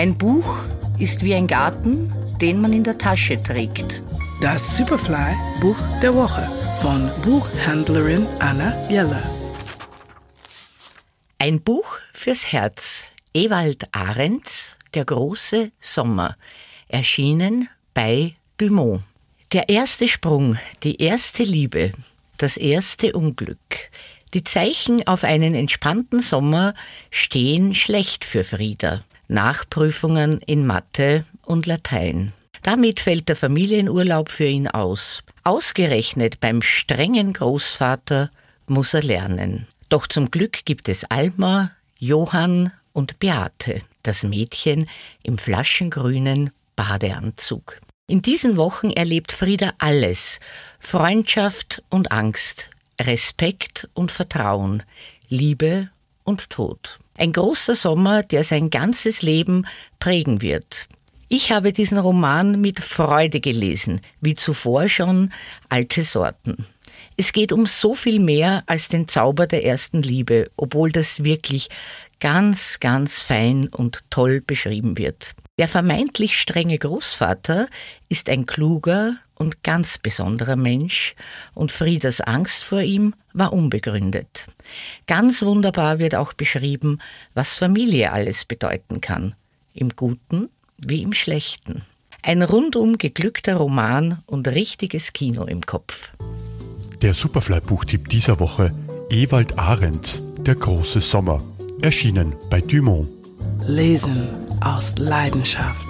Ein Buch ist wie ein Garten, den man in der Tasche trägt. Das Superfly Buch der Woche von Buchhändlerin Anna Jeller. Ein Buch fürs Herz. Ewald Ahrens, Der große Sommer. Erschienen bei Dumont. Der erste Sprung, die erste Liebe, das erste Unglück. Die Zeichen auf einen entspannten Sommer stehen schlecht für Frieda. Nachprüfungen in Mathe und Latein. Damit fällt der Familienurlaub für ihn aus. Ausgerechnet beim strengen Großvater muss er lernen. Doch zum Glück gibt es Alma, Johann und Beate, das Mädchen im flaschengrünen Badeanzug. In diesen Wochen erlebt Frieda alles. Freundschaft und Angst, Respekt und Vertrauen, Liebe und Tod. Ein großer Sommer, der sein ganzes Leben prägen wird. Ich habe diesen Roman mit Freude gelesen, wie zuvor schon alte Sorten. Es geht um so viel mehr als den Zauber der ersten Liebe, obwohl das wirklich ganz, ganz fein und toll beschrieben wird. Der vermeintlich strenge Großvater ist ein kluger und ganz besonderer Mensch und Friedas Angst vor ihm war unbegründet. Ganz wunderbar wird auch beschrieben, was Familie alles bedeuten kann, im Guten wie im Schlechten. Ein rundum geglückter Roman und richtiges Kino im Kopf. Der Superfly-Buchtipp dieser Woche Ewald Arendt, Der große Sommer, erschienen bei Dumont. Lesen aus Leidenschaft.